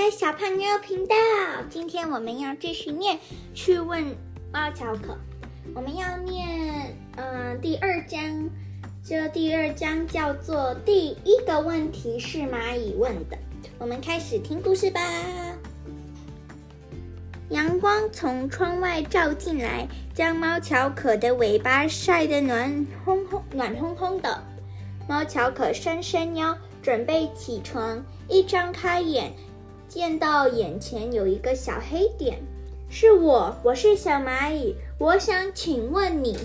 的小胖妞频道。今天我们要继续念《去问猫巧可》，我们要念嗯第二章，这第二章叫做第一个问题是蚂蚁问的。我们开始听故事吧。阳光从窗外照进来，将猫巧可的尾巴晒得暖烘烘、暖烘烘的。猫巧可伸伸腰，准备起床，一张开眼。见到眼前有一个小黑点，是我，我是小蚂蚁，我想请问你。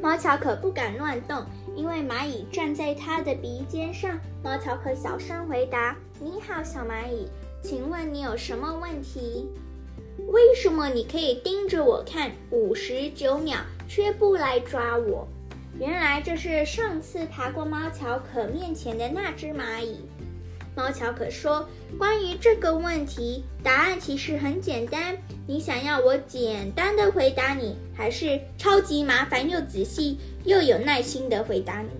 猫巧可不敢乱动，因为蚂蚁站在它的鼻尖上。猫巧可小声回答：“你好，小蚂蚁，请问你有什么问题？为什么你可以盯着我看五十九秒，却不来抓我？”原来这是上次爬过猫巧可面前的那只蚂蚁。猫巧可说：“关于这个问题，答案其实很简单。你想要我简单的回答你，还是超级麻烦又仔细又有耐心的回答你？”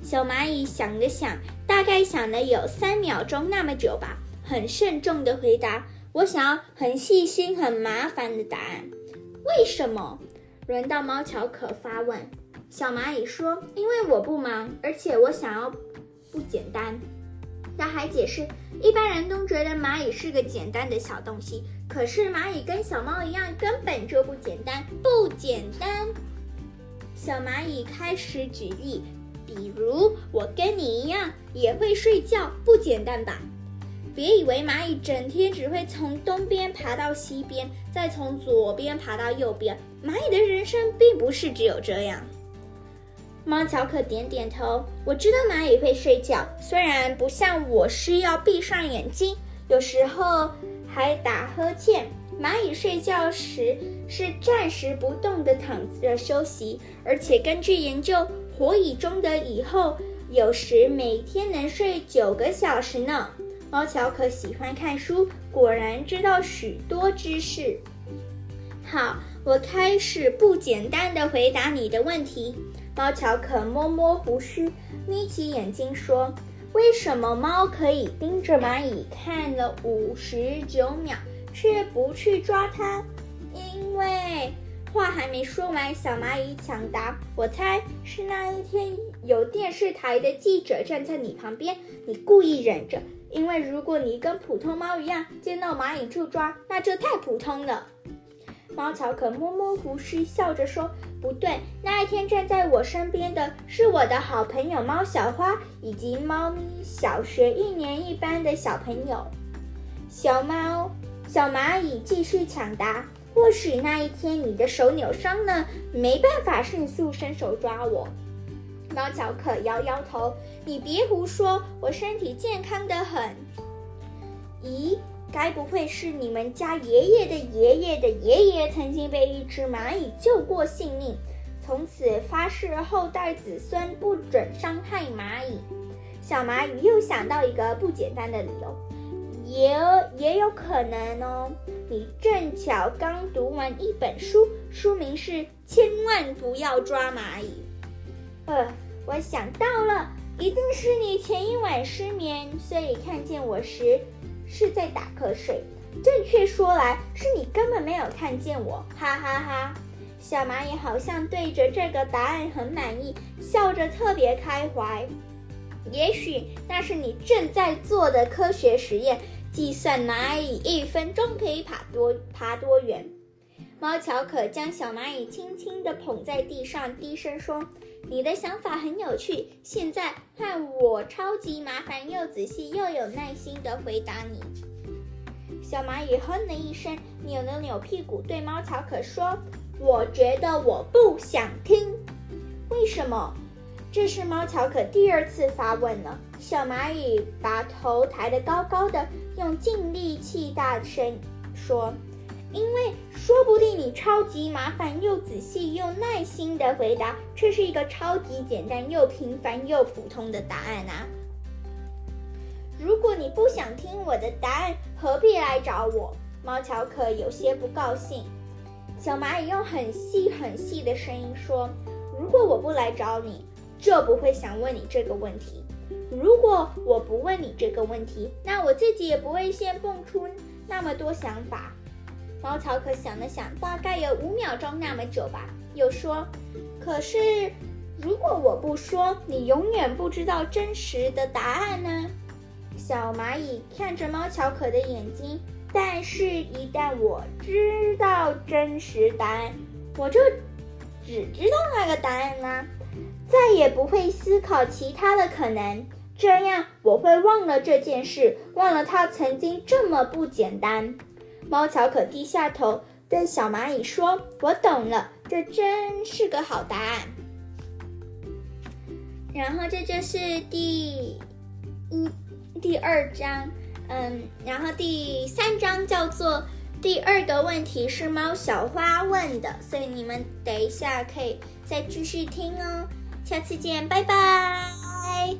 小蚂蚁想了想，大概想了有三秒钟那么久吧，很慎重的回答：“我想要很细心、很麻烦的答案。”为什么？轮到猫巧可发问。小蚂蚁说：“因为我不忙，而且我想要不简单。”他还解释，一般人都觉得蚂蚁是个简单的小东西，可是蚂蚁跟小猫一样，根本就不简单，不简单。小蚂蚁开始举例，比如我跟你一样也会睡觉，不简单吧？别以为蚂蚁整天只会从东边爬到西边，再从左边爬到右边，蚂蚁的人生并不是只有这样。猫乔可点点头，我知道蚂蚁会睡觉，虽然不像我需要闭上眼睛，有时候还打呵欠。蚂蚁睡觉时是暂时不动的躺着休息，而且根据研究，火蚁中的蚁后有时每天能睡九个小时呢。猫乔可喜欢看书，果然知道许多知识。好，我开始不简单的回答你的问题。猫乔可摸摸胡须，眯起眼睛说：“为什么猫可以盯着蚂蚁看了五十九秒，却不去抓它？因为……”话还没说完，小蚂蚁抢答：“我猜是那一天有电视台的记者站在你旁边，你故意忍着。因为如果你跟普通猫一样，见到蚂蚁就抓，那就太普通了。”猫巧可摸摸胡须，笑着说：“不对，那一天站在我身边的是我的好朋友猫小花，以及猫咪小学一年一班的小朋友。”小猫、小蚂蚁继续抢答：“或许那一天你的手扭伤了，没办法迅速伸手抓我。”猫巧可摇摇头：“你别胡说，我身体健康的很。”咦？该不会是你们家爷爷的爷爷的爷爷曾经被一只蚂蚁救过性命，从此发誓后代子孙不准伤害蚂蚁？小蚂蚁又想到一个不简单的理由，也也有可能哦。你正巧刚读完一本书，书名是《千万不要抓蚂蚁》。呃，我想到了，一定是你前一晚失眠，所以看见我时。是在打瞌睡，正确说来是你根本没有看见我，哈哈哈！小蚂蚁好像对着这个答案很满意，笑着特别开怀。也许那是你正在做的科学实验，计算蚂蚁一分钟可以爬多爬多远。猫巧可将小蚂蚁轻轻地捧在地上，低声说。你的想法很有趣，现在换我超级麻烦又仔细又有耐心地回答你。小蚂蚁哼了一声，扭了扭屁股，对猫巧可说：“我觉得我不想听。”为什么？这是猫巧可第二次发问了。小蚂蚁把头抬得高高的，用尽力气大声说。因为说不定你超级麻烦又仔细又耐心的回答，却是一个超级简单又平凡又普通的答案啊！如果你不想听我的答案，何必来找我？猫乔可有些不高兴。小蚂蚁用很细很细的声音说：“如果我不来找你，就不会想问你这个问题。如果我不问你这个问题，那我自己也不会先蹦出那么多想法。猫乔可想了想，大概有五秒钟那么久吧，又说：“可是，如果我不说，你永远不知道真实的答案呢？”小蚂蚁看着猫乔可的眼睛，但是，一旦我知道真实答案，我就只知道那个答案啦，再也不会思考其他的可能。这样，我会忘了这件事，忘了它曾经这么不简单。猫巧可低下头，对小蚂蚁说：“我懂了，这真是个好答案。”然后，这就是第一。第二章，嗯，然后第三章叫做第二个问题是猫小花问的，所以你们等一下可以再继续听哦。下次见，拜拜。